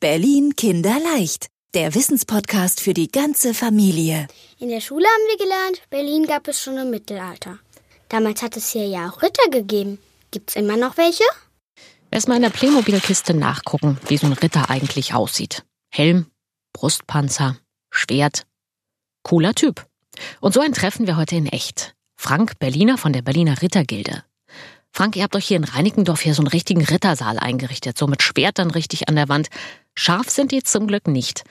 Berlin Kinderleicht, der Wissenspodcast für die ganze Familie. In der Schule haben wir gelernt, Berlin gab es schon im Mittelalter. Damals hat es hier ja auch Ritter gegeben. Gibt's immer noch welche? Erstmal in der Playmobil-Kiste nachgucken, wie so ein Ritter eigentlich aussieht. Helm, Brustpanzer, Schwert. Cooler Typ. Und so ein treffen wir heute in echt. Frank Berliner von der Berliner Rittergilde. Frank, ihr habt euch hier in Reinickendorf hier so einen richtigen Rittersaal eingerichtet, so mit Schwertern richtig an der Wand. Scharf sind die zum Glück nicht.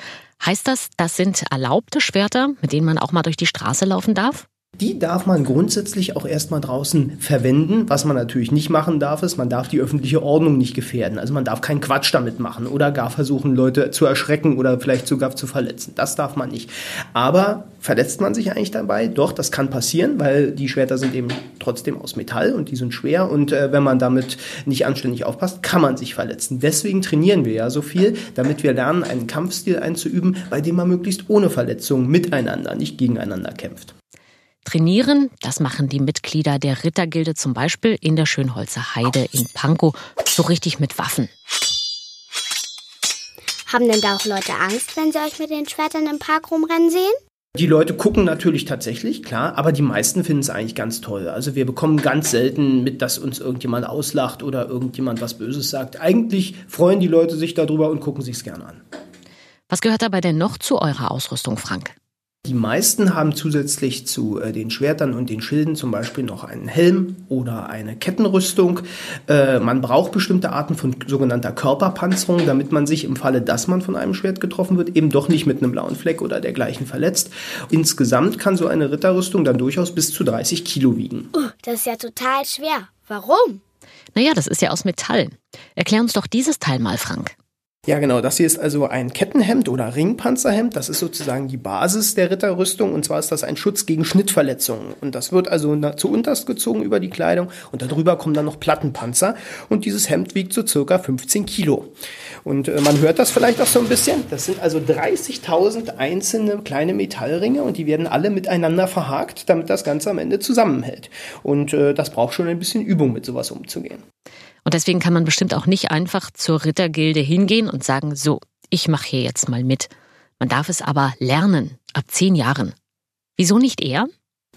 Heißt das, das sind erlaubte Schwerter, mit denen man auch mal durch die Straße laufen darf? Die darf man grundsätzlich auch erstmal draußen verwenden. Was man natürlich nicht machen darf, ist, man darf die öffentliche Ordnung nicht gefährden. Also man darf keinen Quatsch damit machen oder gar versuchen, Leute zu erschrecken oder vielleicht sogar zu verletzen. Das darf man nicht. Aber verletzt man sich eigentlich dabei? Doch, das kann passieren, weil die Schwerter sind eben trotzdem aus Metall und die sind schwer. Und äh, wenn man damit nicht anständig aufpasst, kann man sich verletzen. Deswegen trainieren wir ja so viel, damit wir lernen, einen Kampfstil einzuüben, bei dem man möglichst ohne Verletzungen miteinander, nicht gegeneinander kämpft. Trainieren, das machen die Mitglieder der Rittergilde zum Beispiel in der Schönholzer Heide in Pankow, so richtig mit Waffen. Haben denn da auch Leute Angst, wenn sie euch mit den Schwertern im Park rumrennen sehen? Die Leute gucken natürlich tatsächlich, klar, aber die meisten finden es eigentlich ganz toll. Also wir bekommen ganz selten mit, dass uns irgendjemand auslacht oder irgendjemand was Böses sagt. Eigentlich freuen die Leute sich darüber und gucken sich's gerne an. Was gehört dabei denn noch zu eurer Ausrüstung, Frank? Die meisten haben zusätzlich zu äh, den Schwertern und den Schilden zum Beispiel noch einen Helm oder eine Kettenrüstung. Äh, man braucht bestimmte Arten von sogenannter Körperpanzerung, damit man sich im Falle, dass man von einem Schwert getroffen wird, eben doch nicht mit einem blauen Fleck oder dergleichen verletzt. Insgesamt kann so eine Ritterrüstung dann durchaus bis zu 30 Kilo wiegen. Uh, das ist ja total schwer. Warum? Naja, das ist ja aus Metall. Erklär uns doch dieses Teil mal, Frank. Ja, genau. Das hier ist also ein Kettenhemd oder Ringpanzerhemd. Das ist sozusagen die Basis der Ritterrüstung. Und zwar ist das ein Schutz gegen Schnittverletzungen. Und das wird also zu unterst gezogen über die Kleidung. Und darüber kommen dann noch Plattenpanzer. Und dieses Hemd wiegt so circa 15 Kilo. Und äh, man hört das vielleicht auch so ein bisschen. Das sind also 30.000 einzelne kleine Metallringe. Und die werden alle miteinander verhakt, damit das Ganze am Ende zusammenhält. Und äh, das braucht schon ein bisschen Übung, mit sowas umzugehen. Und deswegen kann man bestimmt auch nicht einfach zur Rittergilde hingehen und sagen, so, ich mache hier jetzt mal mit. Man darf es aber lernen, ab zehn Jahren. Wieso nicht eher?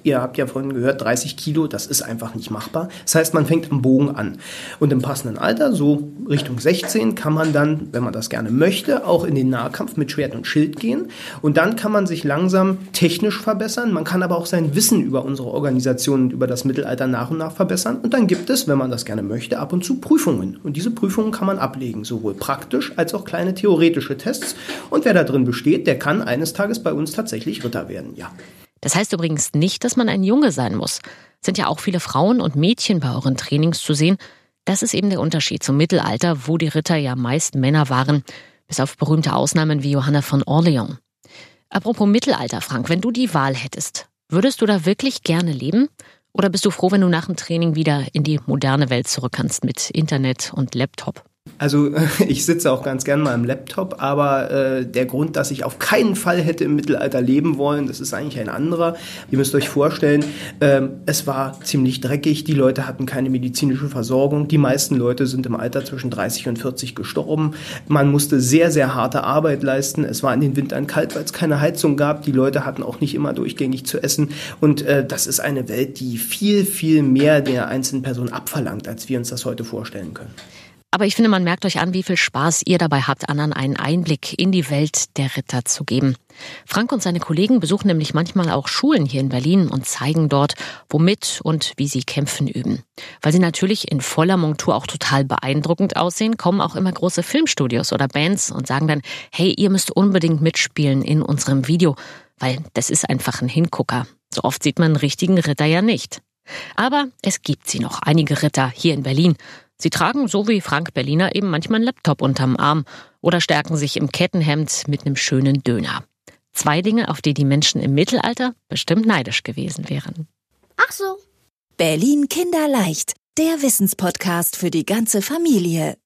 Ihr habt ja vorhin gehört, 30 Kilo, das ist einfach nicht machbar. Das heißt, man fängt am Bogen an. Und im passenden Alter, so Richtung 16, kann man dann, wenn man das gerne möchte, auch in den Nahkampf mit Schwert und Schild gehen. Und dann kann man sich langsam technisch verbessern. Man kann aber auch sein Wissen über unsere Organisation und über das Mittelalter nach und nach verbessern. Und dann gibt es, wenn man das gerne möchte, ab und zu Prüfungen. Und diese Prüfungen kann man ablegen, sowohl praktisch als auch kleine theoretische Tests. Und wer da drin besteht, der kann eines Tages bei uns tatsächlich Ritter werden, ja. Das heißt übrigens nicht, dass man ein Junge sein muss. Sind ja auch viele Frauen und Mädchen bei euren Trainings zu sehen. Das ist eben der Unterschied zum Mittelalter, wo die Ritter ja meist Männer waren, bis auf berühmte Ausnahmen wie Johanna von Orleans. Apropos Mittelalter, Frank, wenn du die Wahl hättest, würdest du da wirklich gerne leben? Oder bist du froh, wenn du nach dem Training wieder in die moderne Welt zurück kannst mit Internet und Laptop? Also ich sitze auch ganz gern mal im Laptop, aber äh, der Grund, dass ich auf keinen Fall hätte im Mittelalter leben wollen, das ist eigentlich ein anderer. Ihr müsst euch vorstellen, äh, es war ziemlich dreckig, die Leute hatten keine medizinische Versorgung, die meisten Leute sind im Alter zwischen 30 und 40 gestorben. Man musste sehr, sehr harte Arbeit leisten. Es war in den Wintern kalt, weil es keine Heizung gab. Die Leute hatten auch nicht immer durchgängig zu essen. Und äh, das ist eine Welt, die viel, viel mehr der einzelnen Person abverlangt, als wir uns das heute vorstellen können. Aber ich finde, man merkt euch an, wie viel Spaß ihr dabei habt, anderen einen Einblick in die Welt der Ritter zu geben. Frank und seine Kollegen besuchen nämlich manchmal auch Schulen hier in Berlin und zeigen dort, womit und wie sie kämpfen üben. Weil sie natürlich in voller Montur auch total beeindruckend aussehen, kommen auch immer große Filmstudios oder Bands und sagen dann, hey, ihr müsst unbedingt mitspielen in unserem Video, weil das ist einfach ein Hingucker. So oft sieht man einen richtigen Ritter ja nicht. Aber es gibt sie noch, einige Ritter hier in Berlin. Sie tragen, so wie Frank Berliner, eben manchmal einen Laptop unterm Arm oder stärken sich im Kettenhemd mit einem schönen Döner. Zwei Dinge, auf die die Menschen im Mittelalter bestimmt neidisch gewesen wären. Ach so. Berlin Kinderleicht, der Wissenspodcast für die ganze Familie.